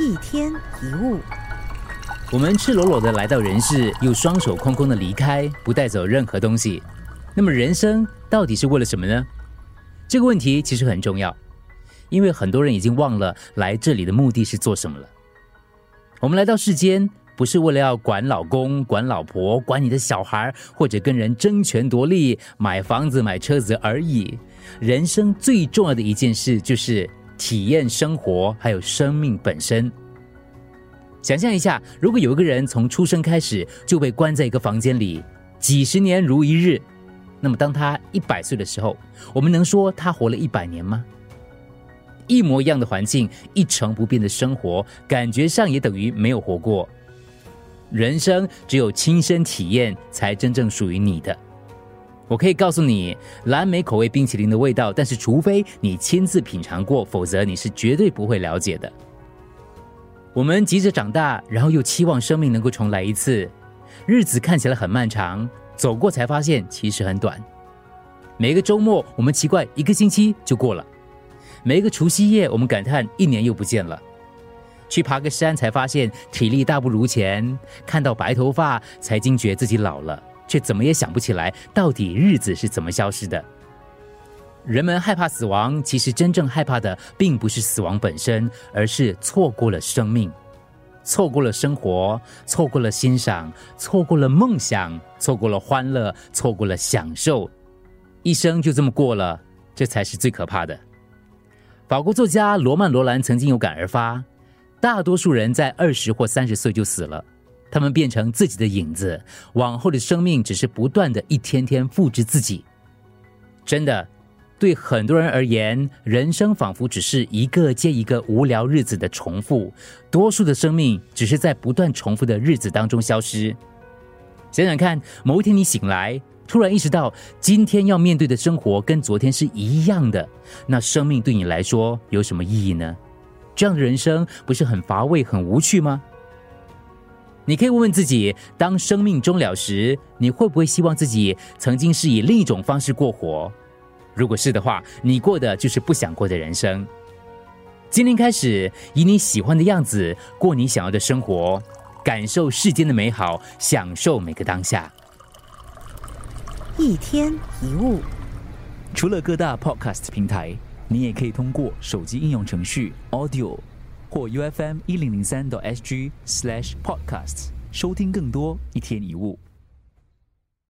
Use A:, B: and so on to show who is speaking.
A: 一天一物，
B: 我们赤裸裸的来到人世，又双手空空的离开，不带走任何东西。那么人生到底是为了什么呢？这个问题其实很重要，因为很多人已经忘了来这里的目的是做什么了。我们来到世间，不是为了要管老公、管老婆、管你的小孩，或者跟人争权夺利、买房子、买车子而已。人生最重要的一件事就是体验生活，还有生命本身。想象一下，如果有一个人从出生开始就被关在一个房间里，几十年如一日，那么当他一百岁的时候，我们能说他活了一百年吗？一模一样的环境，一成不变的生活，感觉上也等于没有活过。人生只有亲身体验，才真正属于你的。我可以告诉你，蓝莓口味冰淇淋的味道，但是除非你亲自品尝过，否则你是绝对不会了解的。我们急着长大，然后又期望生命能够重来一次，日子看起来很漫长，走过才发现其实很短。每个周末，我们奇怪一个星期就过了；每一个除夕夜，我们感叹一年又不见了。去爬个山，才发现体力大不如前；看到白头发，才惊觉自己老了。却怎么也想不起来，到底日子是怎么消失的。人们害怕死亡，其实真正害怕的并不是死亡本身，而是错过了生命，错过了生活，错过了欣赏，错过了梦想，错过了欢乐，错过了享受，一生就这么过了，这才是最可怕的。法国作家罗曼·罗兰曾经有感而发：大多数人在二十或三十岁就死了。他们变成自己的影子，往后的生命只是不断的一天天复制自己。真的，对很多人而言，人生仿佛只是一个接一个无聊日子的重复。多数的生命只是在不断重复的日子当中消失。想想看，某一天你醒来，突然意识到今天要面对的生活跟昨天是一样的，那生命对你来说有什么意义呢？这样的人生不是很乏味、很无趣吗？你可以问问自己：当生命终了时，你会不会希望自己曾经是以另一种方式过活？如果是的话，你过的就是不想过的人生。今天开始，以你喜欢的样子过你想要的生活，感受世间的美好，享受每个当下。
A: 一天一物，
C: 除了各大 Podcast 平台，你也可以通过手机应用程序 Audio。或 U F M 一零零三 SG slash podcasts 收听更多一天一物。